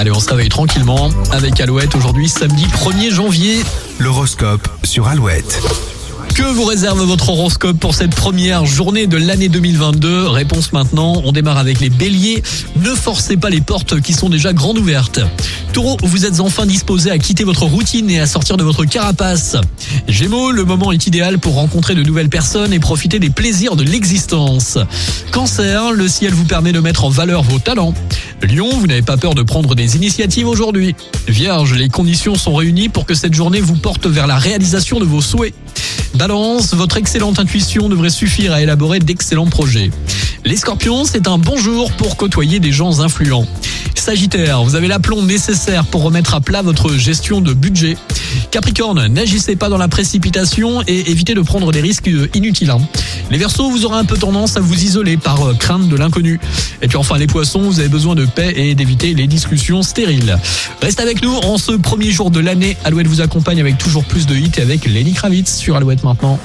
Allez, on se réveille tranquillement avec Alouette aujourd'hui, samedi 1er janvier. L'horoscope sur Alouette. Que vous réserve votre horoscope pour cette première journée de l'année 2022 Réponse maintenant, on démarre avec les béliers. Ne forcez pas les portes qui sont déjà grandes ouvertes. Taureau, vous êtes enfin disposé à quitter votre routine et à sortir de votre carapace. Gémeaux, le moment est idéal pour rencontrer de nouvelles personnes et profiter des plaisirs de l'existence. Cancer, le ciel vous permet de mettre en valeur vos talents. Lion, vous n'avez pas peur de prendre des initiatives aujourd'hui. Vierge, les conditions sont réunies pour que cette journée vous porte vers la réalisation de vos souhaits. Balance, votre excellente intuition devrait suffire à élaborer d'excellents projets. Les scorpions, c'est un bon jour pour côtoyer des gens influents. Sagittaire, vous avez l'aplomb nécessaire pour remettre à plat votre gestion de budget. Capricorne, n'agissez pas dans la précipitation et évitez de prendre des risques inutiles. hein. Les Verseaux, vous aurez un peu tendance à vous isoler par euh, crainte de l'inconnu. Et puis enfin les Poissons, vous avez besoin de paix et d'éviter les discussions stériles. Reste avec nous en ce premier jour de l'année. Alouette vous accompagne avec toujours plus de hits et avec Lenny Kravitz sur Alouette maintenant.